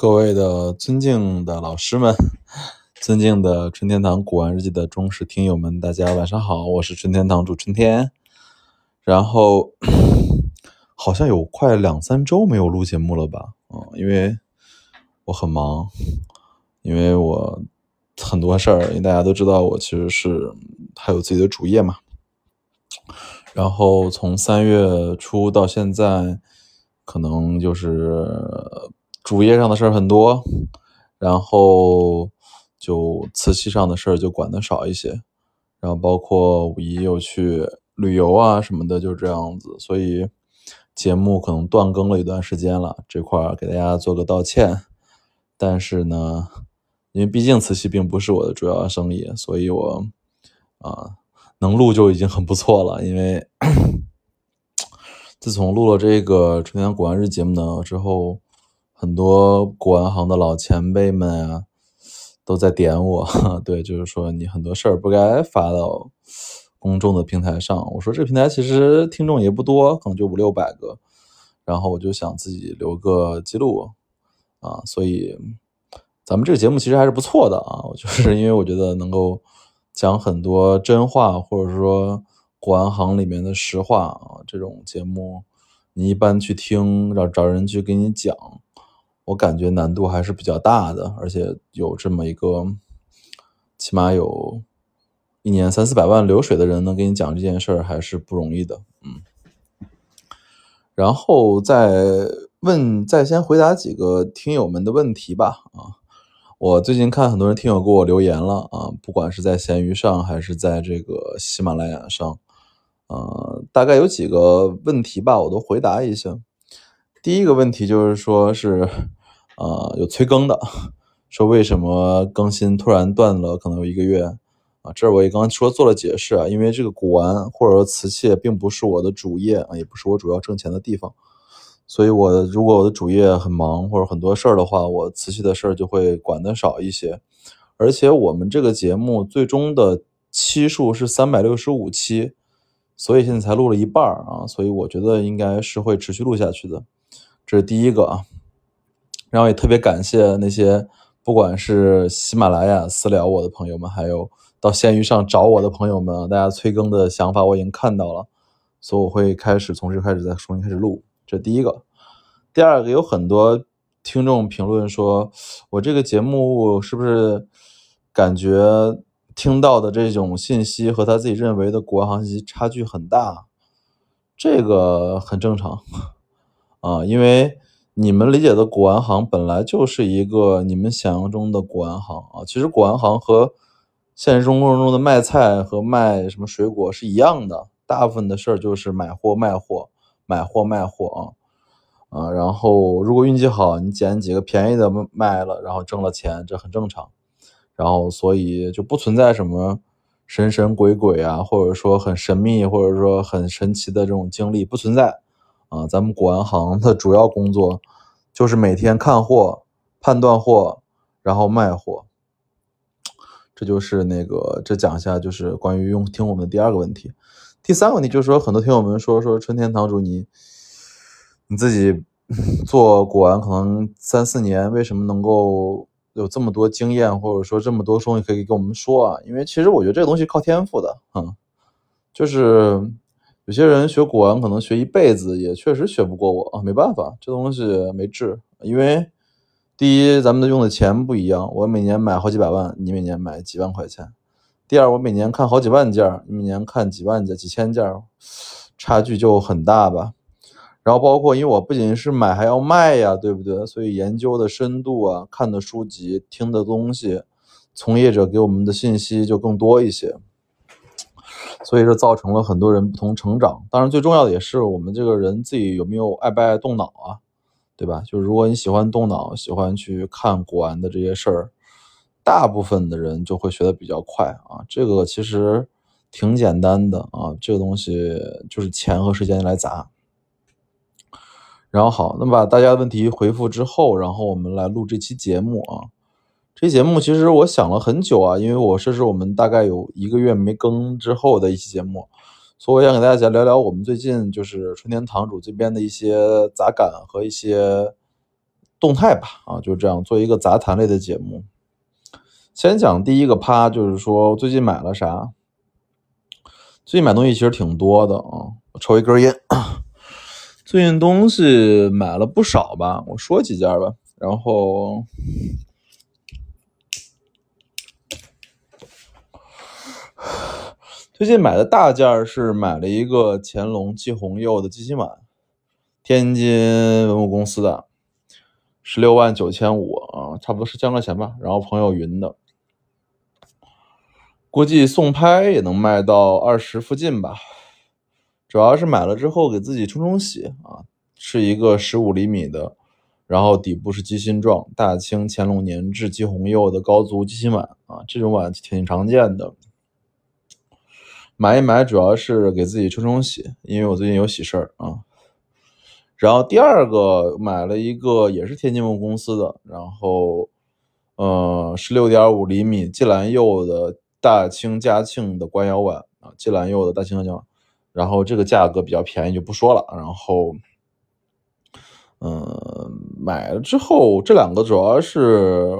各位的尊敬的老师们，尊敬的春天堂古玩日记的忠实听友们，大家晚上好，我是春天堂主春天。然后 好像有快两三周没有录节目了吧？嗯，因为我很忙，因为我很多事儿，因为大家都知道我其实是还有自己的主业嘛。然后从三月初到现在，可能就是主业上的事儿很多，然后就瓷器上的事儿就管的少一些，然后包括五一又去旅游啊什么的，就这样子，所以节目可能断更了一段时间了，这块儿给大家做个道歉。但是呢，因为毕竟瓷器并不是我的主要生意，所以我啊。能录就已经很不错了，因为自从录了这个春天古玩日节目呢之后，很多古玩行的老前辈们啊都在点我，对，就是说你很多事儿不该发到公众的平台上。我说这个平台其实听众也不多，可能就五六百个，然后我就想自己留个记录啊，所以咱们这个节目其实还是不错的啊，就是因为我觉得能够。讲很多真话，或者说古玩行里面的实话啊，这种节目你一般去听，找找人去给你讲，我感觉难度还是比较大的，而且有这么一个，起码有一年三四百万流水的人能给你讲这件事儿，还是不容易的，嗯。然后再问，再先回答几个听友们的问题吧，啊。我最近看很多人听友给我留言了啊，不管是在闲鱼上还是在这个喜马拉雅上，呃，大概有几个问题吧，我都回答一下。第一个问题就是说是，呃，有催更的，说为什么更新突然断了，可能有一个月啊？这儿我也刚说做了解释啊，因为这个古玩或者说瓷器并不是我的主业啊，也不是我主要挣钱的地方。所以，我如果我的主业很忙或者很多事儿的话，我瓷器的事儿就会管得少一些。而且，我们这个节目最终的期数是三百六十五期，所以现在才录了一半儿啊。所以，我觉得应该是会持续录下去的。这是第一个啊。然后也特别感谢那些不管是喜马拉雅私聊我的朋友们，还有到闲鱼上找我的朋友们，大家催更的想法我已经看到了，所以我会开始从这开始再重新开始录。这第一个，第二个有很多听众评论说，我这个节目是不是感觉听到的这种信息和他自己认为的古玩行情差距很大？这个很正常 啊，因为你们理解的古玩行本来就是一个你们想象中的古玩行啊。其实古玩行和现实生活中的卖菜和卖什么水果是一样的，大部分的事儿就是买货卖货。买货卖货啊，啊，然后如果运气好，你捡几个便宜的卖了，然后挣了钱，这很正常。然后所以就不存在什么神神鬼鬼啊，或者说很神秘，或者说很神奇的这种经历不存在啊。咱们古玩行的主要工作就是每天看货、判断货，然后卖货。这就是那个，这讲一下就是关于用听我们的第二个问题。第三个问题就是说，很多听友们说说春天堂主你你自己 做古玩可能三四年，为什么能够有这么多经验，或者说这么多东西可以跟我们说啊？因为其实我觉得这个东西靠天赋的，嗯，就是有些人学古玩可能学一辈子也确实学不过我啊，没办法，这东西没治。因为第一，咱们的用的钱不一样，我每年买好几百万，你每年买几万块钱。第二，我每年看好几万件，你每年看几万件、几千件，差距就很大吧。然后包括，因为我不仅是买，还要卖呀，对不对？所以研究的深度啊，看的书籍、听的东西，从业者给我们的信息就更多一些。所以这造成了很多人不同成长。当然，最重要的也是我们这个人自己有没有爱不爱动脑啊，对吧？就是如果你喜欢动脑，喜欢去看古玩的这些事儿。大部分的人就会学的比较快啊，这个其实挺简单的啊，这个东西就是钱和时间来砸。然后好，那么把大家问题回复之后，然后我们来录这期节目啊。这节目其实我想了很久啊，因为我这是我们大概有一个月没更之后的一期节目，所以我想给大家聊聊我们最近就是春天堂主这边的一些杂感和一些动态吧，啊，就这样做一个杂谈类的节目。先讲第一个趴，就是说最近买了啥。最近买东西其实挺多的啊，我抽一根烟。最近东西买了不少吧，我说几件吧。然后最近买的大件是买了一个乾隆霁红釉的鸡心碗，天津文物公司的，十六万九千五啊，差不多是千块钱吧。然后朋友云的，估计送拍也能卖到二十附近吧。主要是买了之后给自己冲冲喜啊，是一个十五厘米的，然后底部是鸡心状，大清乾隆年制鸡红釉的高足鸡心碗啊，这种碗挺常见的。买一买主要是给自己冲冲喜，因为我最近有喜事儿啊。然后第二个买了一个也是天津文物公司的，然后呃十六点五厘米季兰釉的大清嘉庆的官窑碗啊，季兰釉的大清嘉庆碗。然后这个价格比较便宜，就不说了。然后，嗯，买了之后，这两个主要是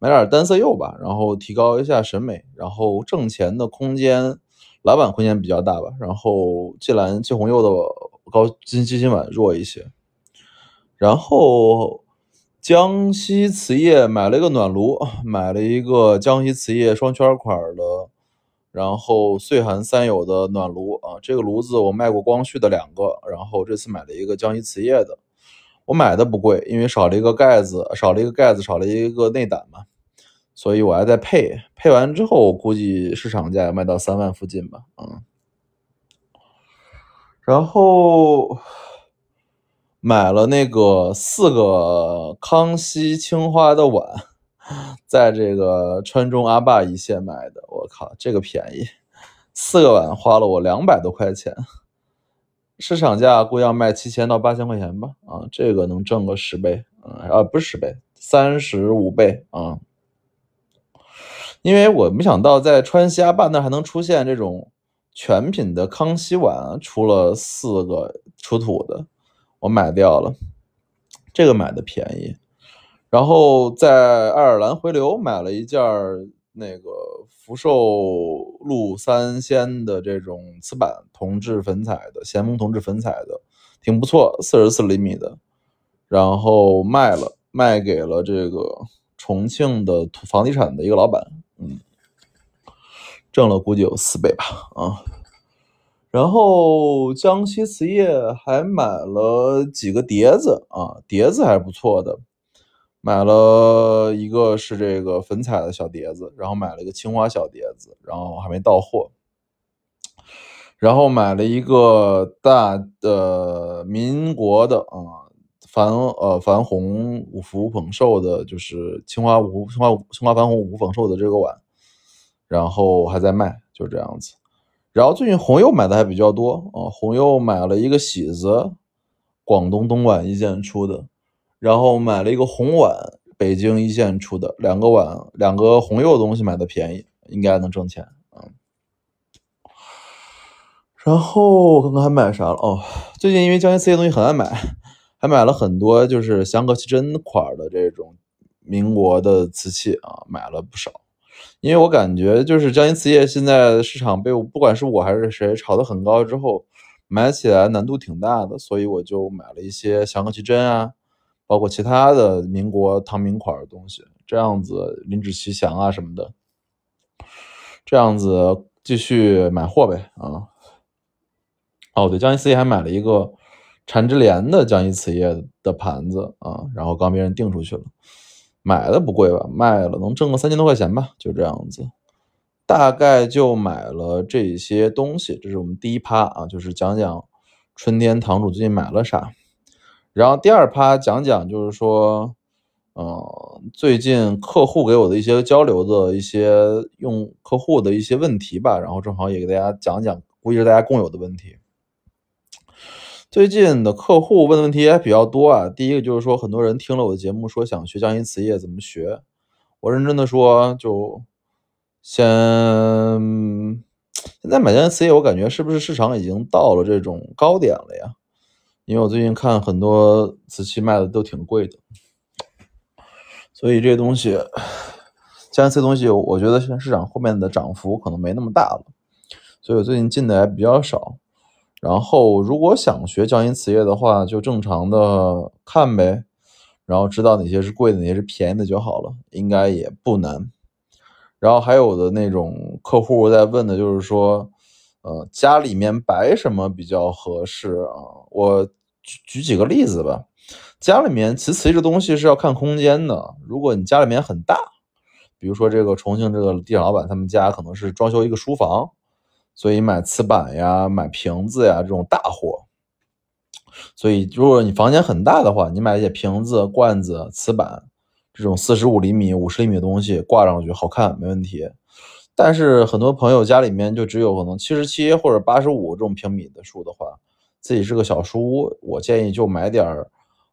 买点单色釉吧，然后提高一下审美，然后挣钱的空间，老板空间比较大吧。然后季兰季红釉的高金基金碗弱一些。然后江西瓷业买了一个暖炉，买了一个江西瓷业双圈款的。然后岁寒三友的暖炉啊，这个炉子我卖过光绪的两个，然后这次买了一个江西瓷业的，我买的不贵，因为少了一个盖子，少了一个盖子，少了一个内胆嘛，所以我还在配，配完之后我估计市场价要卖到三万附近吧，嗯，然后买了那个四个康熙青花的碗。在这个川中阿坝一线买的，我靠，这个便宜，四个碗花了我两百多块钱，市场价估要卖七千到八千块钱吧，啊，这个能挣个十倍，啊，不是十倍，三十五倍啊，因为我没想到在川西阿坝那还能出现这种全品的康熙碗，出了四个出土的，我买掉了，这个买的便宜。然后在爱尔兰回流买了一件那个福寿禄三仙的这种瓷板铜制粉彩的咸丰铜制粉彩的，挺不错，四十四厘米的。然后卖了，卖给了这个重庆的土房地产的一个老板，嗯，挣了估计有四倍吧，啊。然后江西瓷业还买了几个碟子啊，碟子还不错的。买了一个是这个粉彩的小碟子，然后买了一个青花小碟子，然后还没到货。然后买了一个大的民国的啊矾呃矾红五福捧寿的，就是青花五青花青花矾红五福捧寿的这个碗，然后还在卖，就这样子。然后最近红釉买的还比较多啊，红釉买了一个喜子，广东东莞一线出的。然后买了一个红碗，北京一线出的两个碗，两个红釉的东西买的便宜，应该能挣钱啊。然后我刚刚还买啥了？哦，最近因为江西瓷业东西很爱买，还买了很多就是香格奇珍款的这种民国的瓷器啊，买了不少。因为我感觉就是江阴瓷业现在市场被不管是我还是谁炒得很高之后，买起来难度挺大的，所以我就买了一些香格奇珍啊。包括其他的民国唐明款的东西，这样子林志奇祥啊什么的，这样子继续买货呗啊。哦，对，江阴瓷业还买了一个缠枝莲的江西瓷业的盘子啊，然后刚被人订出去了，买的不贵吧，卖了能挣个三千多块钱吧，就这样子，大概就买了这些东西。这是我们第一趴啊，就是讲讲春天堂主最近买了啥。然后第二趴讲讲，就是说，嗯，最近客户给我的一些交流的一些用客户的一些问题吧，然后正好也给大家讲讲，估计是大家共有的问题。最近的客户问的问题也比较多啊。第一个就是说，很多人听了我的节目，说想学江阴瓷业怎么学。我认真的说，就先现在买江阴瓷业，我感觉是不是市场已经到了这种高点了呀？因为我最近看很多瓷器卖的都挺贵的，所以这些东西，加这东西，我觉得现在市场后面的涨幅可能没那么大了，所以我最近进的还比较少。然后如果想学交银瓷业的话，就正常的看呗，然后知道哪些是贵的，哪些是便宜的就好了，应该也不难。然后还有的那种客户在问的就是说，呃，家里面摆什么比较合适啊？我举举几个例子吧。家里面瓷瓷这东西是要看空间的。如果你家里面很大，比如说这个重庆这个地产老板他们家可能是装修一个书房，所以买瓷板呀、买瓶子呀这种大货。所以如果你房间很大的话，你买一些瓶子、罐子、瓷板。这种四十五厘米、五十厘米的东西挂上去好看，没问题。但是很多朋友家里面就只有可能七十七或者八十五这种平米的数的话，自己是个小书屋，我建议就买点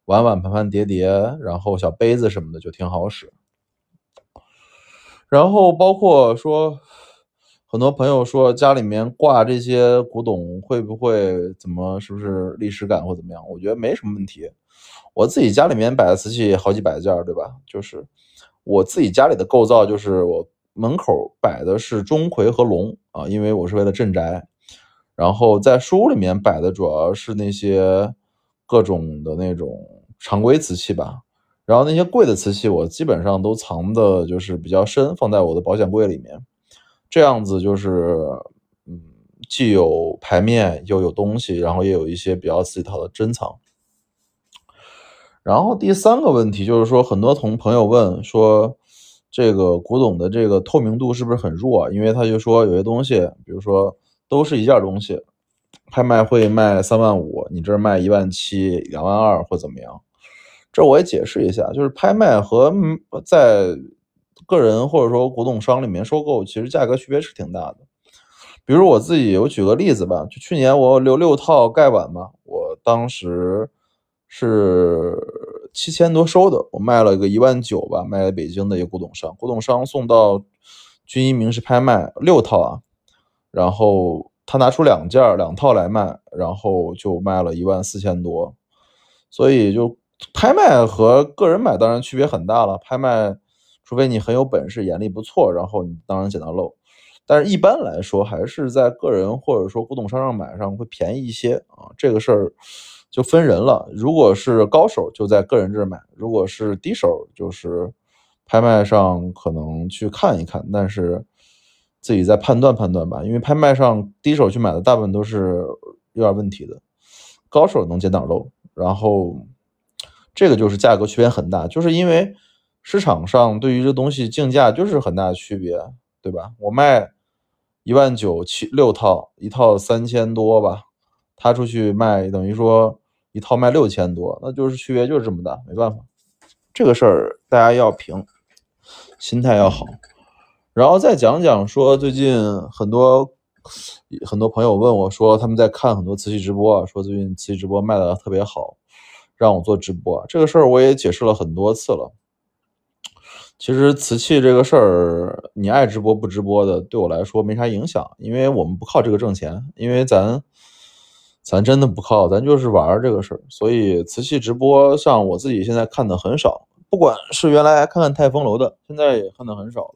碗碗盘盘碟碟，然后小杯子什么的就挺好使。然后包括说，很多朋友说家里面挂这些古董会不会怎么，是不是历史感或怎么样？我觉得没什么问题。我自己家里面摆的瓷器好几百件，对吧？就是我自己家里的构造，就是我门口摆的是钟馗和龙啊，因为我是为了镇宅。然后在书屋里面摆的主要是那些各种的那种常规瓷器吧。然后那些贵的瓷器，我基本上都藏的就是比较深，放在我的保险柜里面。这样子就是，嗯，既有牌面，又有东西，然后也有一些比较自己套的珍藏。然后第三个问题就是说，很多同朋友问说，这个古董的这个透明度是不是很弱？因为他就说有些东西，比如说都是一件东西，拍卖会卖三万五，你这儿卖一万七、两万二或怎么样？这我也解释一下，就是拍卖和在个人或者说古董商里面收购，其实价格区别是挺大的。比如我自己，我举个例子吧，就去年我留六套盖碗嘛，我当时。是七千多收的，我卖了个一万九吧，卖给北京的一个古董商，古董商送到军医名仕拍卖六套啊，然后他拿出两件两套来卖，然后就卖了一万四千多，所以就拍卖和个人买当然区别很大了，拍卖除非你很有本事，眼力不错，然后你当然捡到漏，但是一般来说还是在个人或者说古董商上买上会便宜一些啊，这个事儿。就分人了，如果是高手就在个人这儿买，如果是低手就是拍卖上可能去看一看，但是自己再判断判断吧。因为拍卖上低手去买的大部分都是有点问题的，高手能捡点漏。然后这个就是价格区别很大，就是因为市场上对于这东西竞价就是很大的区别，对吧？我卖一万九七六套，一套三千多吧。他出去卖，等于说一套卖六千多，那就是区别就是这么大，没办法，这个事儿大家要平，心态要好，然后再讲讲说最近很多很多朋友问我说他们在看很多瓷器直播，说最近瓷器直播卖的特别好，让我做直播，这个事儿我也解释了很多次了。其实瓷器这个事儿，你爱直播不直播的，对我来说没啥影响，因为我们不靠这个挣钱，因为咱。咱真的不靠，咱就是玩这个事儿。所以瓷器直播，像我自己现在看的很少，不管是原来看看泰丰楼的，现在也看的很少了。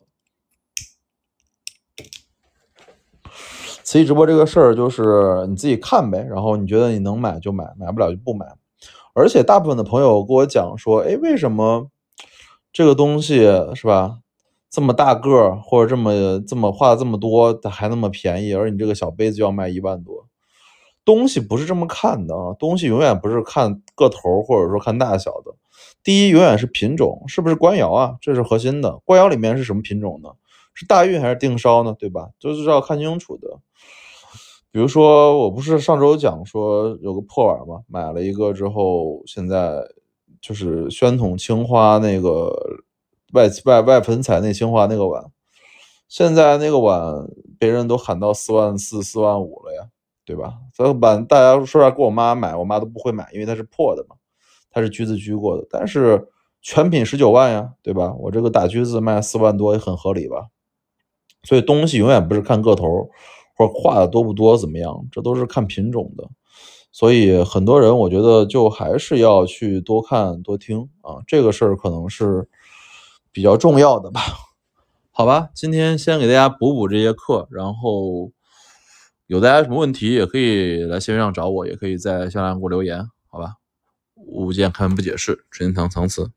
瓷器直播这个事儿，就是你自己看呗，然后你觉得你能买就买，买不了就不买。而且大部分的朋友跟我讲说，哎，为什么这个东西是吧，这么大个儿，或者这么这么画这么多，还那么便宜，而你这个小杯子就要卖一万多？东西不是这么看的啊，东西永远不是看个头或者说看大小的。第一，永远是品种，是不是官窑啊？这是核心的。官窑里面是什么品种呢？是大运还是定烧呢？对吧？就是要看清楚的。比如说，我不是上周讲说有个破碗吗？买了一个之后，现在就是宣统青花那个外外外粉彩那青花那个碗，现在那个碗别人都喊到四万四、四万五了呀。对吧？这个碗大家说要，给我妈买，我妈都不会买，因为它是破的嘛，它是橘子居过的。但是全品十九万呀，对吧？我这个打橘子卖四万多也很合理吧？所以东西永远不是看个头或者画的多不多怎么样，这都是看品种的。所以很多人我觉得就还是要去多看多听啊，这个事儿可能是比较重要的吧。好吧，今天先给大家补补这些课，然后有大家什么问题也可以来线上找我，也可以在下面给我留言，好吧？物见开门不解释，纯天堂藏词。